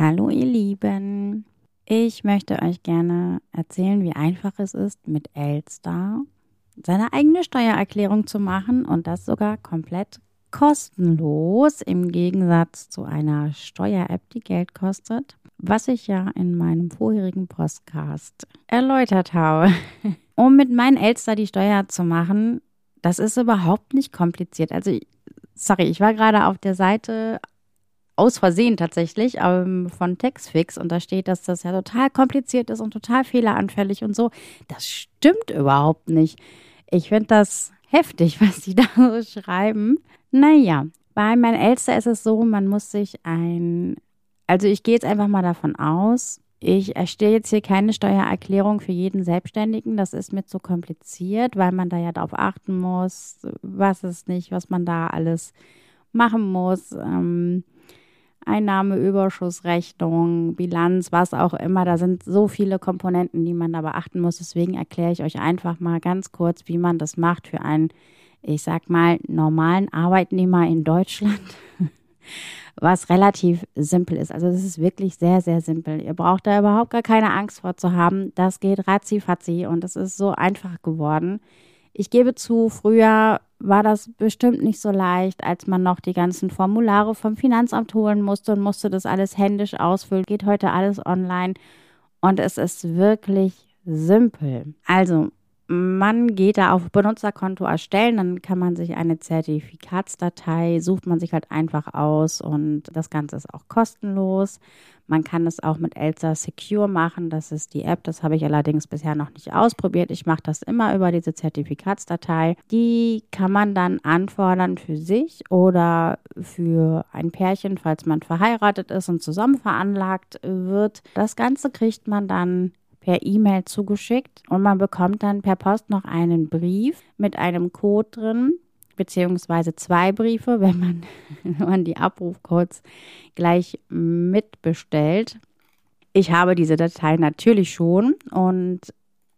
Hallo ihr Lieben. Ich möchte euch gerne erzählen, wie einfach es ist, mit Elster seine eigene Steuererklärung zu machen und das sogar komplett kostenlos im Gegensatz zu einer Steuer-App, die Geld kostet, was ich ja in meinem vorherigen Podcast erläutert habe. Um mit meinen Elster die Steuer zu machen, das ist überhaupt nicht kompliziert. Also, sorry, ich war gerade auf der Seite aus Versehen tatsächlich ähm, von Textfix und da steht, dass das ja total kompliziert ist und total fehleranfällig und so. Das stimmt überhaupt nicht. Ich finde das heftig, was die da so schreiben. Naja, bei meinem Elster ist es so, man muss sich ein, also ich gehe jetzt einfach mal davon aus, ich erstelle jetzt hier keine Steuererklärung für jeden Selbstständigen. Das ist mir zu kompliziert, weil man da ja darauf achten muss, was ist nicht, was man da alles machen muss. Ähm, Einnahmeüberschussrechnung, Bilanz, was auch immer. Da sind so viele Komponenten, die man da beachten muss. Deswegen erkläre ich euch einfach mal ganz kurz, wie man das macht für einen, ich sag mal, normalen Arbeitnehmer in Deutschland. was relativ simpel ist. Also das ist wirklich sehr, sehr simpel. Ihr braucht da überhaupt gar keine Angst vor zu haben. Das geht ratzi fatzi und es ist so einfach geworden. Ich gebe zu, früher war das bestimmt nicht so leicht, als man noch die ganzen Formulare vom Finanzamt holen musste und musste das alles händisch ausfüllen. Geht heute alles online und es ist wirklich simpel. Also, man geht da auf Benutzerkonto erstellen, dann kann man sich eine Zertifikatsdatei, sucht man sich halt einfach aus und das Ganze ist auch kostenlos. Man kann es auch mit Elsa Secure machen, das ist die App, das habe ich allerdings bisher noch nicht ausprobiert. Ich mache das immer über diese Zertifikatsdatei. Die kann man dann anfordern für sich oder für ein Pärchen, falls man verheiratet ist und zusammen veranlagt wird. Das Ganze kriegt man dann per E-Mail zugeschickt und man bekommt dann per Post noch einen Brief mit einem Code drin, beziehungsweise zwei Briefe, wenn man, wenn man die Abrufcodes gleich mitbestellt. Ich habe diese Datei natürlich schon und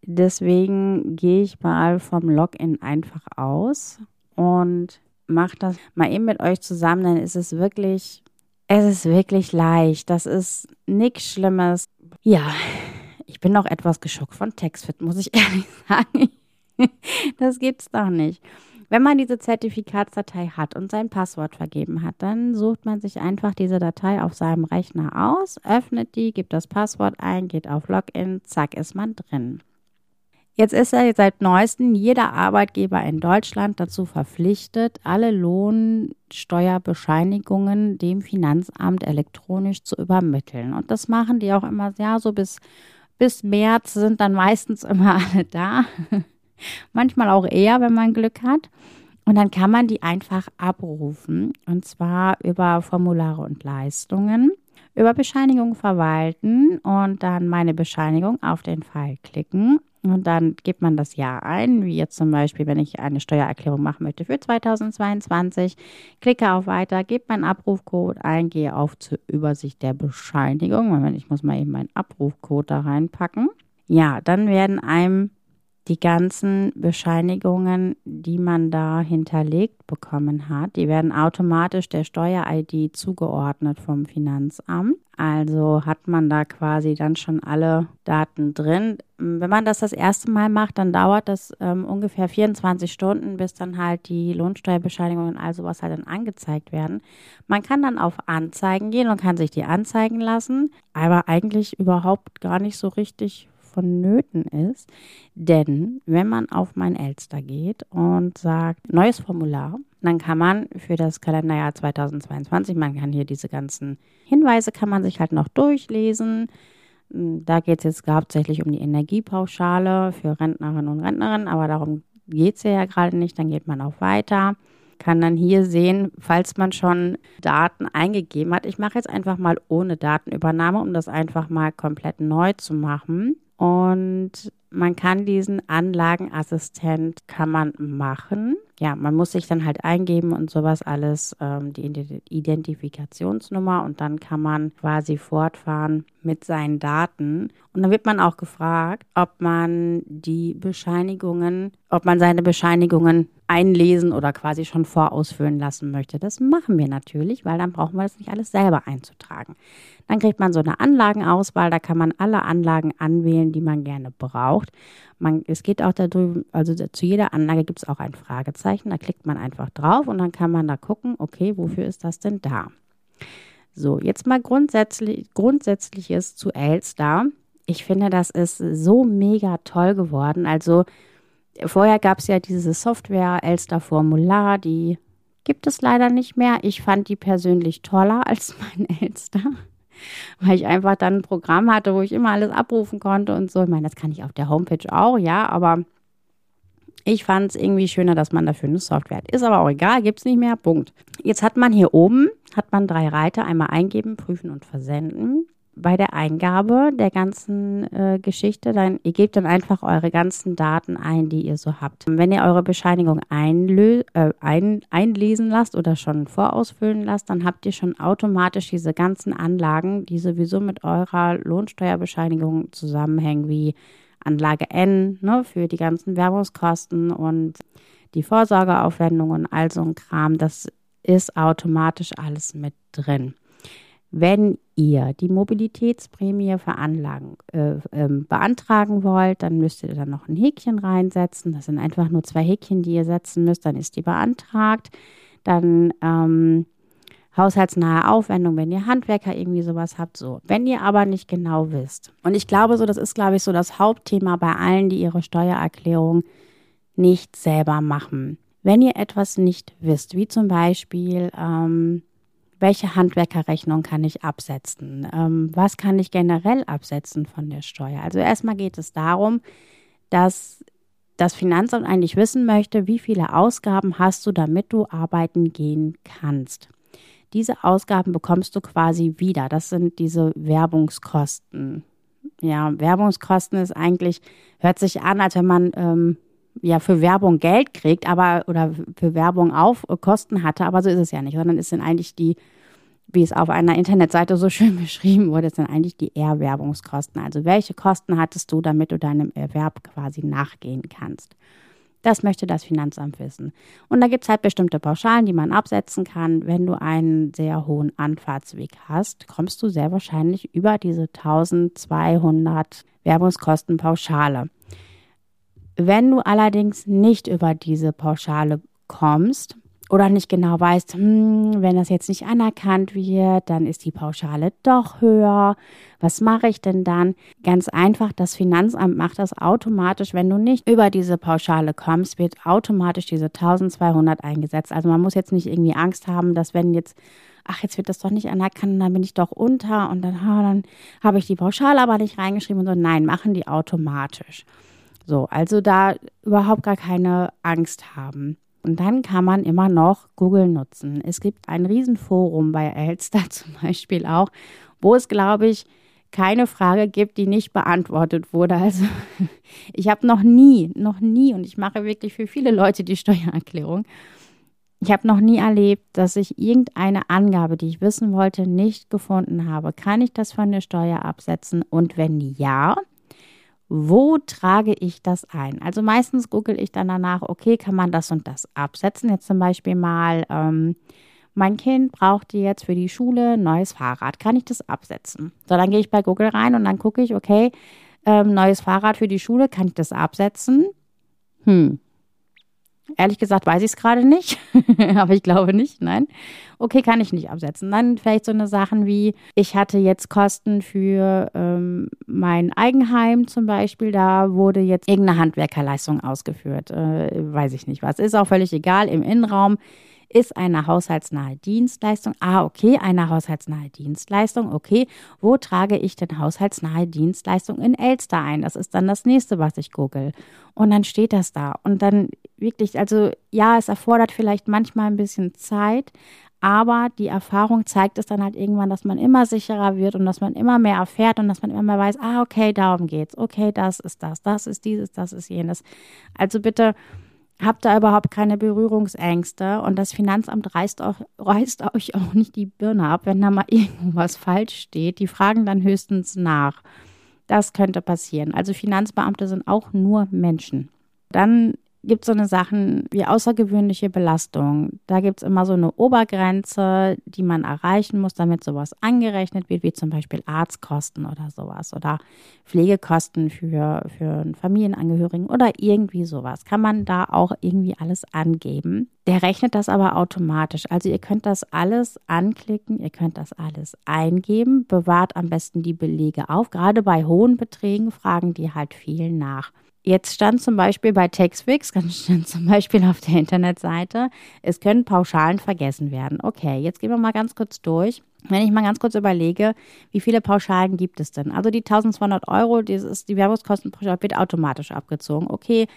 deswegen gehe ich mal vom Login einfach aus und mache das mal eben mit euch zusammen, dann ist es wirklich, es ist wirklich leicht. Das ist nichts Schlimmes. Ja, ich bin noch etwas geschockt von TextFit, muss ich ehrlich sagen. das gibt's doch nicht. Wenn man diese Zertifikatsdatei hat und sein Passwort vergeben hat, dann sucht man sich einfach diese Datei auf seinem Rechner aus, öffnet die, gibt das Passwort ein, geht auf Login, zack, ist man drin. Jetzt ist ja seit neuestem jeder Arbeitgeber in Deutschland dazu verpflichtet, alle Lohnsteuerbescheinigungen dem Finanzamt elektronisch zu übermitteln. Und das machen die auch immer, ja, so bis bis März sind dann meistens immer alle da. Manchmal auch eher, wenn man Glück hat. Und dann kann man die einfach abrufen. Und zwar über Formulare und Leistungen, über Bescheinigung verwalten und dann meine Bescheinigung auf den Pfeil klicken und dann gibt man das Jahr ein, wie jetzt zum Beispiel, wenn ich eine Steuererklärung machen möchte für 2022, klicke auf Weiter, gebe meinen Abrufcode ein, gehe auf zur Übersicht der Bescheinigung. Moment, ich muss mal eben meinen Abrufcode da reinpacken. Ja, dann werden einem die ganzen Bescheinigungen, die man da hinterlegt bekommen hat, die werden automatisch der Steuer-ID zugeordnet vom Finanzamt. Also hat man da quasi dann schon alle Daten drin. Wenn man das das erste Mal macht, dann dauert das ähm, ungefähr 24 Stunden, bis dann halt die Lohnsteuerbescheinigung und all sowas halt dann angezeigt werden. Man kann dann auf Anzeigen gehen und kann sich die anzeigen lassen, aber eigentlich überhaupt gar nicht so richtig vonnöten ist. Denn wenn man auf mein Elster geht und sagt, neues Formular, dann kann man für das Kalenderjahr 2022, man kann hier diese ganzen Hinweise, kann man sich halt noch durchlesen. Da geht es jetzt hauptsächlich um die Energiepauschale für Rentnerinnen und Rentnerinnen, aber darum geht es ja gerade nicht. Dann geht man auch weiter kann dann hier sehen, falls man schon Daten eingegeben hat. Ich mache jetzt einfach mal ohne Datenübernahme, um das einfach mal komplett neu zu machen. Und man kann diesen Anlagenassistent, kann man machen. Ja, man muss sich dann halt eingeben und sowas alles, ähm, die Identifikationsnummer und dann kann man quasi fortfahren mit seinen Daten. Und dann wird man auch gefragt, ob man die Bescheinigungen, ob man seine Bescheinigungen einlesen oder quasi schon vorausfüllen lassen möchte. Das machen wir natürlich, weil dann brauchen wir das nicht alles selber einzutragen. Dann kriegt man so eine Anlagenauswahl, da kann man alle Anlagen anwählen, die man gerne braucht. Man, es geht auch da drüben, also zu jeder Anlage gibt es auch ein Fragezeichen, da klickt man einfach drauf und dann kann man da gucken, okay, wofür ist das denn da? So, jetzt mal grundsätzlich, Grundsätzliches zu Elster. Ich finde, das ist so mega toll geworden. Also vorher gab es ja diese Software Elster Formular, die gibt es leider nicht mehr. Ich fand die persönlich toller als mein Elster weil ich einfach dann ein Programm hatte, wo ich immer alles abrufen konnte und so. Ich meine, das kann ich auf der Homepage auch, ja, aber ich fand es irgendwie schöner, dass man dafür eine Software hat. Ist aber auch egal, gibt es nicht mehr. Punkt. Jetzt hat man hier oben, hat man drei Reiter, einmal eingeben, prüfen und versenden bei der Eingabe der ganzen äh, Geschichte, dann ihr gebt dann einfach eure ganzen Daten ein, die ihr so habt. Wenn ihr eure Bescheinigung einlö äh, ein einlesen lasst oder schon vorausfüllen lasst, dann habt ihr schon automatisch diese ganzen Anlagen, die sowieso mit eurer Lohnsteuerbescheinigung zusammenhängen, wie Anlage N ne, für die ganzen Werbungskosten und die Vorsorgeaufwendungen, also ein Kram. Das ist automatisch alles mit drin. Wenn ihr die Mobilitätsprämie veranlagen, äh, äh, beantragen wollt, dann müsst ihr da noch ein Häkchen reinsetzen. Das sind einfach nur zwei Häkchen, die ihr setzen müsst, dann ist die beantragt. Dann ähm, haushaltsnahe Aufwendung, wenn ihr Handwerker irgendwie sowas habt, so. Wenn ihr aber nicht genau wisst. Und ich glaube so, das ist, glaube ich, so das Hauptthema bei allen, die ihre Steuererklärung nicht selber machen. Wenn ihr etwas nicht wisst, wie zum Beispiel, ähm, welche Handwerkerrechnung kann ich absetzen? Ähm, was kann ich generell absetzen von der Steuer? Also erstmal geht es darum, dass das Finanzamt eigentlich wissen möchte, wie viele Ausgaben hast du, damit du arbeiten gehen kannst. Diese Ausgaben bekommst du quasi wieder. Das sind diese Werbungskosten. Ja, Werbungskosten ist eigentlich, hört sich an, als wenn man ähm, ja für Werbung Geld kriegt, aber oder für Werbung auf Kosten hatte, aber so ist es ja nicht, sondern es sind eigentlich die wie es auf einer Internetseite so schön beschrieben wurde, sind eigentlich die Erwerbungskosten. Also welche Kosten hattest du, damit du deinem Erwerb quasi nachgehen kannst? Das möchte das Finanzamt wissen. Und da gibt es halt bestimmte Pauschalen, die man absetzen kann. Wenn du einen sehr hohen Anfahrtsweg hast, kommst du sehr wahrscheinlich über diese 1200 Werbungskosten Pauschale. Wenn du allerdings nicht über diese Pauschale kommst, oder nicht genau weißt, hm, wenn das jetzt nicht anerkannt wird, dann ist die Pauschale doch höher. Was mache ich denn dann? Ganz einfach, das Finanzamt macht das automatisch. Wenn du nicht über diese Pauschale kommst, wird automatisch diese 1200 eingesetzt. Also man muss jetzt nicht irgendwie Angst haben, dass wenn jetzt ach, jetzt wird das doch nicht anerkannt, dann bin ich doch unter und dann, ha, dann habe ich die Pauschale aber nicht reingeschrieben und so. Nein, machen die automatisch. So, also da überhaupt gar keine Angst haben. Und dann kann man immer noch Google nutzen. Es gibt ein Riesenforum bei Elster zum Beispiel auch, wo es, glaube ich, keine Frage gibt, die nicht beantwortet wurde. Also ich habe noch nie, noch nie, und ich mache wirklich für viele Leute die Steuererklärung, ich habe noch nie erlebt, dass ich irgendeine Angabe, die ich wissen wollte, nicht gefunden habe. Kann ich das von der Steuer absetzen? Und wenn ja, wo trage ich das ein? Also meistens google ich dann danach, okay, kann man das und das absetzen? Jetzt zum Beispiel mal, ähm, mein Kind braucht jetzt für die Schule ein neues Fahrrad. Kann ich das absetzen? So, dann gehe ich bei Google rein und dann gucke ich, okay, ähm, neues Fahrrad für die Schule, kann ich das absetzen? Hm, Ehrlich gesagt weiß ich es gerade nicht, aber ich glaube nicht, nein. Okay, kann ich nicht absetzen. Dann vielleicht so eine Sachen wie, ich hatte jetzt Kosten für ähm, mein Eigenheim zum Beispiel, da wurde jetzt irgendeine Handwerkerleistung ausgeführt. Äh, weiß ich nicht was. Ist auch völlig egal. Im Innenraum ist eine haushaltsnahe Dienstleistung. Ah, okay, eine haushaltsnahe Dienstleistung. Okay, wo trage ich denn haushaltsnahe Dienstleistung in Elster ein? Das ist dann das nächste, was ich google. Und dann steht das da. Und dann wirklich, also ja, es erfordert vielleicht manchmal ein bisschen Zeit, Aber die Erfahrung zeigt es dann halt irgendwann, dass man immer sicherer wird und dass man immer mehr erfährt und dass man immer mehr weiß, ah, okay, darum geht's. Okay, das ist das, das ist dieses, das ist jenes. Also bitte habt da überhaupt keine Berührungsängste und das Finanzamt reißt, auch, reißt euch auch nicht die Birne ab, wenn da mal irgendwas falsch steht. Die fragen dann höchstens nach. Das könnte passieren. Also Finanzbeamte sind auch nur Menschen. Dann gibt es so eine Sachen wie außergewöhnliche Belastung. Da gibt es immer so eine Obergrenze, die man erreichen muss, damit sowas angerechnet wird, wie zum Beispiel Arztkosten oder sowas oder Pflegekosten für, für einen Familienangehörigen oder irgendwie sowas. Kann man da auch irgendwie alles angeben. Der rechnet das aber automatisch. Also ihr könnt das alles anklicken, ihr könnt das alles eingeben, bewahrt am besten die Belege auf. Gerade bei hohen Beträgen fragen die halt viel nach. Jetzt stand zum Beispiel bei Textfix, stand zum Beispiel auf der Internetseite, es können Pauschalen vergessen werden. Okay, jetzt gehen wir mal ganz kurz durch. Wenn ich mal ganz kurz überlege, wie viele Pauschalen gibt es denn? Also die 1200 Euro, das ist die Werbungskostenpauschale, wird automatisch abgezogen. Okay,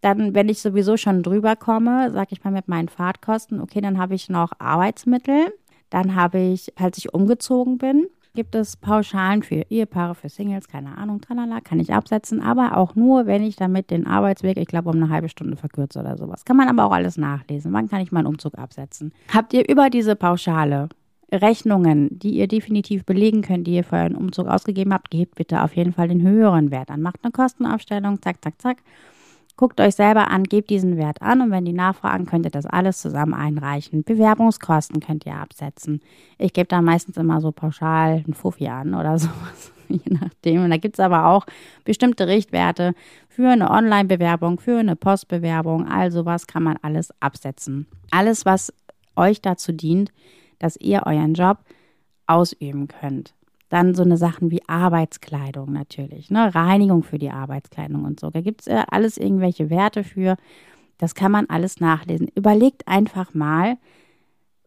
dann, wenn ich sowieso schon drüber komme, sage ich mal mit meinen Fahrtkosten, okay, dann habe ich noch Arbeitsmittel. Dann habe ich, als ich umgezogen bin, gibt es Pauschalen für Ehepaare, für Singles, keine Ahnung, tralala, kann ich absetzen, aber auch nur, wenn ich damit den Arbeitsweg, ich glaube, um eine halbe Stunde verkürze oder sowas. Kann man aber auch alles nachlesen. Wann kann ich meinen Umzug absetzen? Habt ihr über diese Pauschale Rechnungen, die ihr definitiv belegen könnt, die ihr für euren Umzug ausgegeben habt, gebt bitte auf jeden Fall den höheren Wert an. Macht eine Kostenaufstellung, zack, zack, zack. Guckt euch selber an, gebt diesen Wert an und wenn die nachfragen, könnt ihr das alles zusammen einreichen. Bewerbungskosten könnt ihr absetzen. Ich gebe da meistens immer so pauschal einen Fuffi an oder sowas, je nachdem. Und da gibt es aber auch bestimmte Richtwerte für eine Online-Bewerbung, für eine Postbewerbung. Also was kann man alles absetzen. Alles, was euch dazu dient, dass ihr euren Job ausüben könnt. Dann so eine Sachen wie Arbeitskleidung natürlich, ne? Reinigung für die Arbeitskleidung und so. Da gibt es äh, alles irgendwelche Werte für. Das kann man alles nachlesen. Überlegt einfach mal,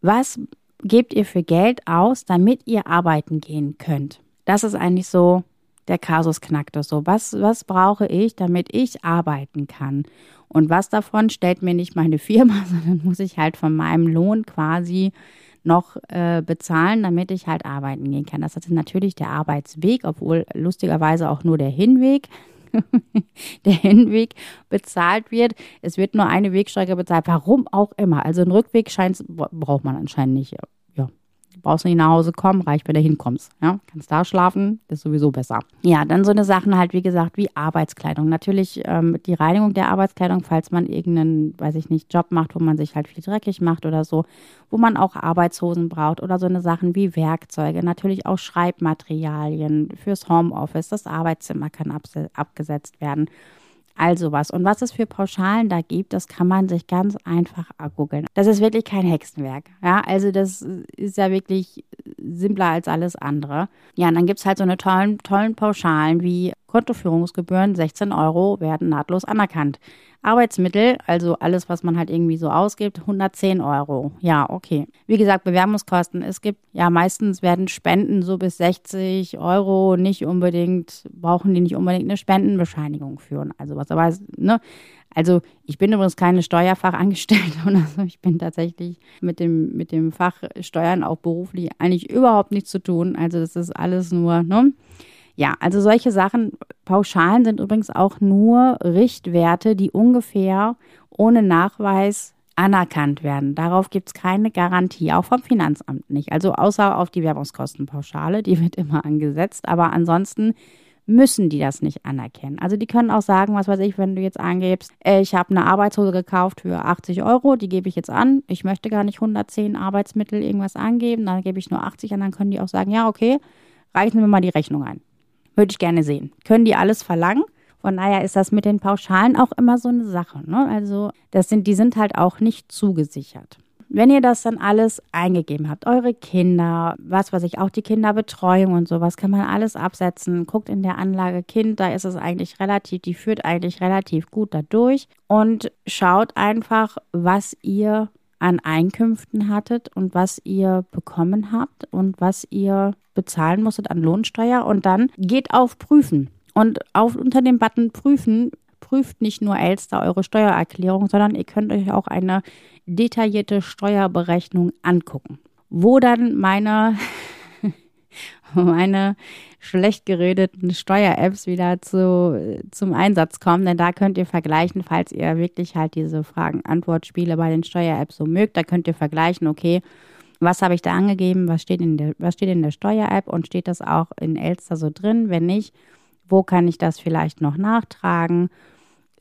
was gebt ihr für Geld aus, damit ihr arbeiten gehen könnt. Das ist eigentlich so der Kasus Knacktus. So, was, was brauche ich, damit ich arbeiten kann? Und was davon stellt mir nicht meine Firma, sondern muss ich halt von meinem Lohn quasi noch äh, bezahlen, damit ich halt arbeiten gehen kann. Das ist natürlich der Arbeitsweg, obwohl lustigerweise auch nur der Hinweg der Hinweg bezahlt wird. Es wird nur eine Wegstrecke bezahlt, warum auch immer. Also einen Rückweg scheint, braucht man anscheinend nicht brauchst nicht nach Hause kommen, reicht, wenn du hinkommst. Ja, kannst da schlafen, ist sowieso besser. Ja, dann so eine Sachen halt, wie gesagt, wie Arbeitskleidung. Natürlich ähm, die Reinigung der Arbeitskleidung, falls man irgendeinen, weiß ich nicht, Job macht, wo man sich halt viel dreckig macht oder so, wo man auch Arbeitshosen braucht oder so eine Sachen wie Werkzeuge, natürlich auch Schreibmaterialien fürs Homeoffice, das Arbeitszimmer kann abgesetzt werden. Also was. Und was es für Pauschalen da gibt, das kann man sich ganz einfach googeln. Das ist wirklich kein Hexenwerk. Ja, also das ist ja wirklich simpler als alles andere. Ja, und dann gibt es halt so eine tollen, tollen Pauschalen wie Kontoführungsgebühren 16 Euro werden nahtlos anerkannt. Arbeitsmittel, also alles, was man halt irgendwie so ausgibt, 110 Euro. Ja, okay. Wie gesagt, Bewerbungskosten. Es gibt ja meistens werden Spenden so bis 60 Euro nicht unbedingt, brauchen die nicht unbedingt eine Spendenbescheinigung führen. Also was, aber ne? Also ich bin übrigens keine Steuerfachangestellte oder so. Ich bin tatsächlich mit dem, mit dem Fach Steuern auch beruflich eigentlich überhaupt nichts zu tun. Also das ist alles nur, ne? Ja, also solche Sachen, Pauschalen sind übrigens auch nur Richtwerte, die ungefähr ohne Nachweis anerkannt werden. Darauf gibt es keine Garantie, auch vom Finanzamt nicht. Also außer auf die Werbungskostenpauschale, die wird immer angesetzt, aber ansonsten müssen die das nicht anerkennen. Also die können auch sagen, was weiß ich, wenn du jetzt angibst, äh, ich habe eine Arbeitshose gekauft für 80 Euro, die gebe ich jetzt an, ich möchte gar nicht 110 Arbeitsmittel irgendwas angeben, dann gebe ich nur 80 an, dann können die auch sagen, ja, okay, reichen wir mal die Rechnung ein. Würde ich gerne sehen. Können die alles verlangen? Von daher ist das mit den Pauschalen auch immer so eine Sache. Ne? Also das sind, die sind halt auch nicht zugesichert. Wenn ihr das dann alles eingegeben habt, eure Kinder, was weiß ich, auch die Kinderbetreuung und sowas, kann man alles absetzen. Guckt in der Anlage Kind, da ist es eigentlich relativ, die führt eigentlich relativ gut dadurch und schaut einfach, was ihr an Einkünften hattet und was ihr bekommen habt und was ihr bezahlen musstet an Lohnsteuer und dann geht auf Prüfen. Und auf, unter dem Button Prüfen prüft nicht nur Elster eure Steuererklärung, sondern ihr könnt euch auch eine detaillierte Steuerberechnung angucken. Wo dann meine, meine schlecht geredeten Steuer-Apps wieder zu, zum Einsatz kommen, denn da könnt ihr vergleichen, falls ihr wirklich halt diese Fragen-Antwort-Spiele bei den Steuer-Apps so mögt, da könnt ihr vergleichen, okay, was habe ich da angegeben, was steht in der, was steht in der Steuer-App und steht das auch in Elster so drin? Wenn nicht, wo kann ich das vielleicht noch nachtragen?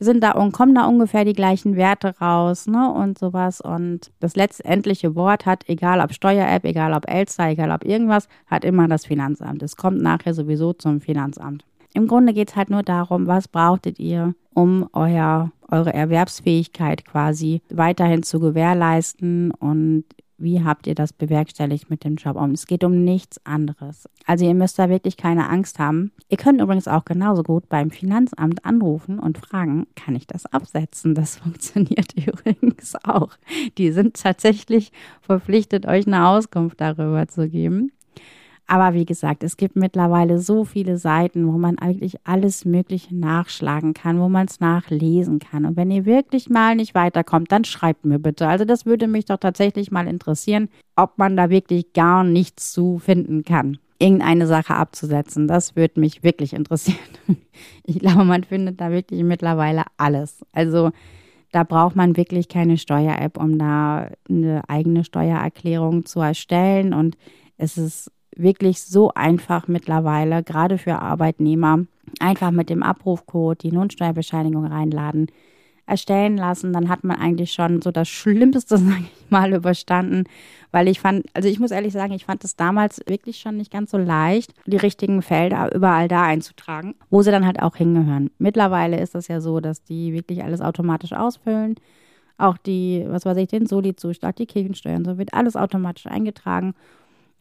Sind da und kommen da ungefähr die gleichen Werte raus, ne? Und sowas. Und das letztendliche Wort hat, egal ob Steuer-App, egal ob Elster, egal ob irgendwas, hat immer das Finanzamt. Es kommt nachher sowieso zum Finanzamt. Im Grunde geht es halt nur darum, was brauchtet ihr, um euer, eure Erwerbsfähigkeit quasi weiterhin zu gewährleisten und wie habt ihr das bewerkstelligt mit dem Job? Und es geht um nichts anderes. Also ihr müsst da wirklich keine Angst haben. Ihr könnt übrigens auch genauso gut beim Finanzamt anrufen und fragen, kann ich das absetzen? Das funktioniert übrigens auch. Die sind tatsächlich verpflichtet, euch eine Auskunft darüber zu geben. Aber wie gesagt, es gibt mittlerweile so viele Seiten, wo man eigentlich alles Mögliche nachschlagen kann, wo man es nachlesen kann. Und wenn ihr wirklich mal nicht weiterkommt, dann schreibt mir bitte. Also das würde mich doch tatsächlich mal interessieren, ob man da wirklich gar nichts zu finden kann. Irgendeine Sache abzusetzen, das würde mich wirklich interessieren. Ich glaube, man findet da wirklich mittlerweile alles. Also da braucht man wirklich keine Steuer-App, um da eine eigene Steuererklärung zu erstellen. Und es ist wirklich so einfach mittlerweile, gerade für Arbeitnehmer. Einfach mit dem Abrufcode die Lohnsteuerbescheinigung reinladen, erstellen lassen. Dann hat man eigentlich schon so das Schlimmste, sage ich mal, überstanden. Weil ich fand, also ich muss ehrlich sagen, ich fand es damals wirklich schon nicht ganz so leicht, die richtigen Felder überall da einzutragen, wo sie dann halt auch hingehören. Mittlerweile ist das ja so, dass die wirklich alles automatisch ausfüllen. Auch die, was weiß ich, den Soli-Zuschlag, die Kirchensteuern, so wird alles automatisch eingetragen.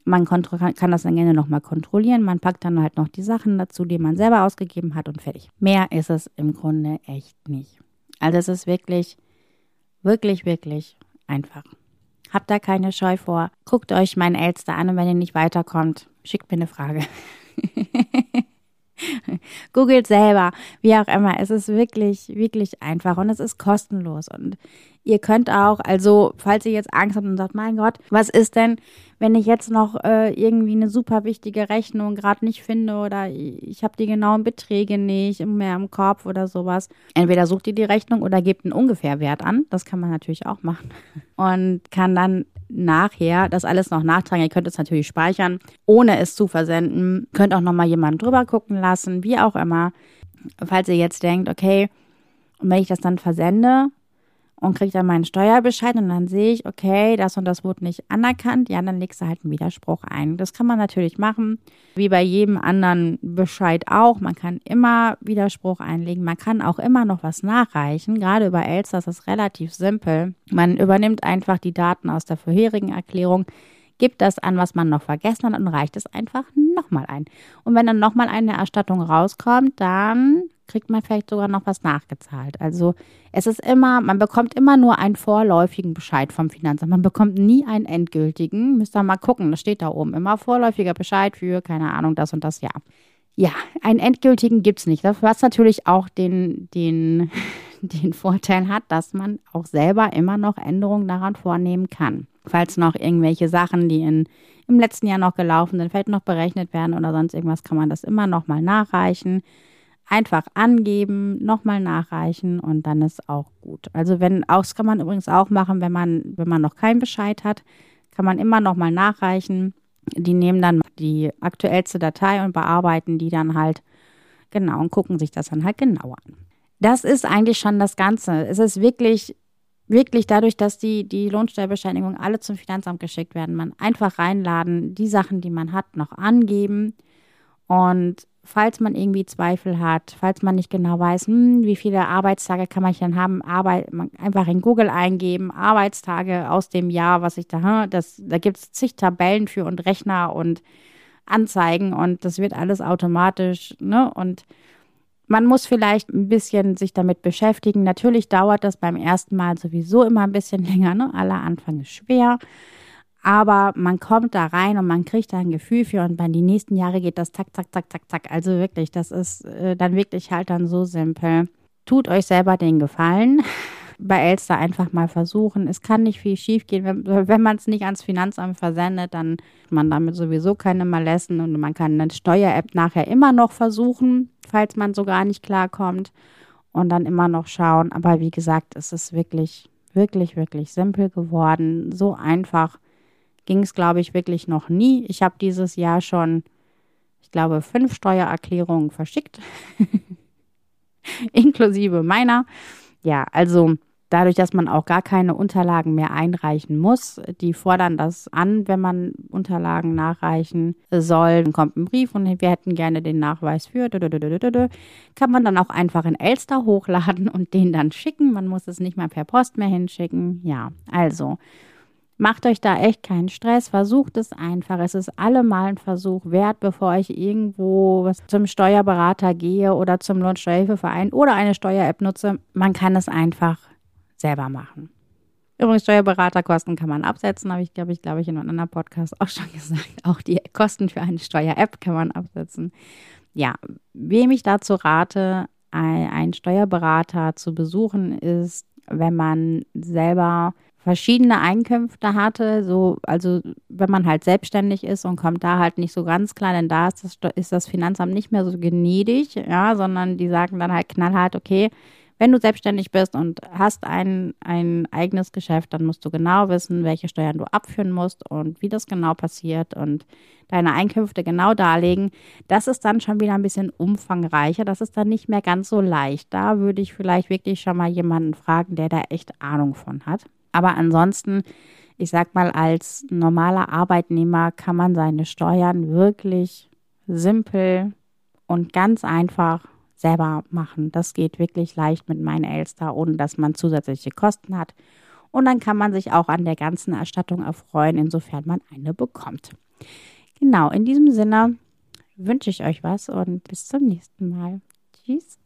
Man kann das dann gerne nochmal kontrollieren. Man packt dann halt noch die Sachen dazu, die man selber ausgegeben hat und fertig. Mehr ist es im Grunde echt nicht. Also es ist wirklich, wirklich, wirklich einfach. Habt da keine Scheu vor. Guckt euch meinen Elster an und wenn ihr nicht weiterkommt, schickt mir eine Frage. Googelt selber, wie auch immer. Es ist wirklich, wirklich einfach und es ist kostenlos. Und ihr könnt auch, also falls ihr jetzt Angst habt und sagt, mein Gott, was ist denn, wenn ich jetzt noch äh, irgendwie eine super wichtige Rechnung gerade nicht finde oder ich habe die genauen Beträge nicht mehr im Kopf oder sowas. Entweder sucht ihr die Rechnung oder gebt einen Ungefährwert an. Das kann man natürlich auch machen. Und kann dann nachher das alles noch nachtragen. Ihr könnt es natürlich speichern, ohne es zu versenden. Könnt auch nochmal jemanden drüber gucken lassen, wie auch immer. Falls ihr jetzt denkt, okay, und wenn ich das dann versende, und kriege dann meinen Steuerbescheid und dann sehe ich, okay, das und das wurde nicht anerkannt, ja, dann legst du halt einen Widerspruch ein. Das kann man natürlich machen, wie bei jedem anderen Bescheid auch. Man kann immer Widerspruch einlegen, man kann auch immer noch was nachreichen. Gerade über Elster ist das relativ simpel. Man übernimmt einfach die Daten aus der vorherigen Erklärung, gibt das an, was man noch vergessen hat und reicht es einfach nochmal ein. Und wenn dann nochmal eine Erstattung rauskommt, dann kriegt man vielleicht sogar noch was nachgezahlt. Also es ist immer, man bekommt immer nur einen vorläufigen Bescheid vom Finanzamt. Man bekommt nie einen endgültigen. Müsst ihr mal gucken, das steht da oben. Immer vorläufiger Bescheid für, keine Ahnung, das und das Jahr. Ja, einen endgültigen gibt es nicht. Was natürlich auch den, den, den Vorteil hat, dass man auch selber immer noch Änderungen daran vornehmen kann. Falls noch irgendwelche Sachen, die in, im letzten Jahr noch gelaufen sind, vielleicht noch berechnet werden oder sonst irgendwas, kann man das immer noch mal nachreichen einfach angeben, nochmal nachreichen und dann ist auch gut. Also wenn auch, das kann man übrigens auch machen, wenn man, wenn man noch keinen Bescheid hat, kann man immer nochmal nachreichen. Die nehmen dann die aktuellste Datei und bearbeiten die dann halt genau und gucken sich das dann halt genauer an. Das ist eigentlich schon das Ganze. Es ist wirklich, wirklich dadurch, dass die, die Lohnsteuerbescheinigungen alle zum Finanzamt geschickt werden, man einfach reinladen, die Sachen, die man hat, noch angeben und falls man irgendwie Zweifel hat, falls man nicht genau weiß, hm, wie viele Arbeitstage kann man denn haben, Arbeit, einfach in Google eingeben, Arbeitstage aus dem Jahr, was ich da, das, da gibt es zig Tabellen für und Rechner und Anzeigen und das wird alles automatisch, ne? Und man muss vielleicht ein bisschen sich damit beschäftigen. Natürlich dauert das beim ersten Mal sowieso immer ein bisschen länger, ne? Aller Anfang ist schwer. Aber man kommt da rein und man kriegt da ein Gefühl für und bei den nächsten Jahre geht das zack, zack, zack, zack, zack. Also wirklich, das ist äh, dann wirklich halt dann so simpel. tut euch selber den Gefallen. Bei Elster einfach mal versuchen. Es kann nicht viel schief gehen. Wenn, wenn man es nicht ans Finanzamt versendet, dann man damit sowieso keine Malessen und man kann eine Steuer-App nachher immer noch versuchen, falls man so gar nicht klarkommt und dann immer noch schauen. Aber wie gesagt, es ist wirklich, wirklich, wirklich simpel geworden. So einfach ging es, glaube ich, wirklich noch nie. Ich habe dieses Jahr schon, ich glaube, fünf Steuererklärungen verschickt, inklusive meiner. Ja, also dadurch, dass man auch gar keine Unterlagen mehr einreichen muss, die fordern das an, wenn man Unterlagen nachreichen soll. Dann kommt ein Brief und wir hätten gerne den Nachweis für, kann man dann auch einfach in Elster hochladen und den dann schicken. Man muss es nicht mal per Post mehr hinschicken. Ja, also Macht euch da echt keinen Stress, versucht es einfach. Es ist allemal ein Versuch wert, bevor ich irgendwo zum Steuerberater gehe oder zum Lohnsteuerhilfeverein oder eine Steuer-App nutze. Man kann es einfach selber machen. Übrigens, Steuerberaterkosten kann man absetzen, habe ich, glaube ich, glaube ich, in einem anderen Podcast auch schon gesagt. Auch die Kosten für eine Steuer-App kann man absetzen. Ja, wem ich dazu rate, einen Steuerberater zu besuchen, ist, wenn man selber verschiedene Einkünfte hatte, so, also wenn man halt selbstständig ist und kommt da halt nicht so ganz klar, denn da ist das, ist das Finanzamt nicht mehr so gnädig, ja, sondern die sagen dann halt knallhart, okay, wenn du selbstständig bist und hast ein, ein eigenes Geschäft, dann musst du genau wissen, welche Steuern du abführen musst und wie das genau passiert und deine Einkünfte genau darlegen. Das ist dann schon wieder ein bisschen umfangreicher. Das ist dann nicht mehr ganz so leicht. Da würde ich vielleicht wirklich schon mal jemanden fragen, der da echt Ahnung von hat. Aber ansonsten, ich sag mal, als normaler Arbeitnehmer kann man seine Steuern wirklich simpel und ganz einfach selber machen. Das geht wirklich leicht mit meinen Elster, ohne dass man zusätzliche Kosten hat. Und dann kann man sich auch an der ganzen Erstattung erfreuen, insofern man eine bekommt. Genau, in diesem Sinne wünsche ich euch was und bis zum nächsten Mal. Tschüss.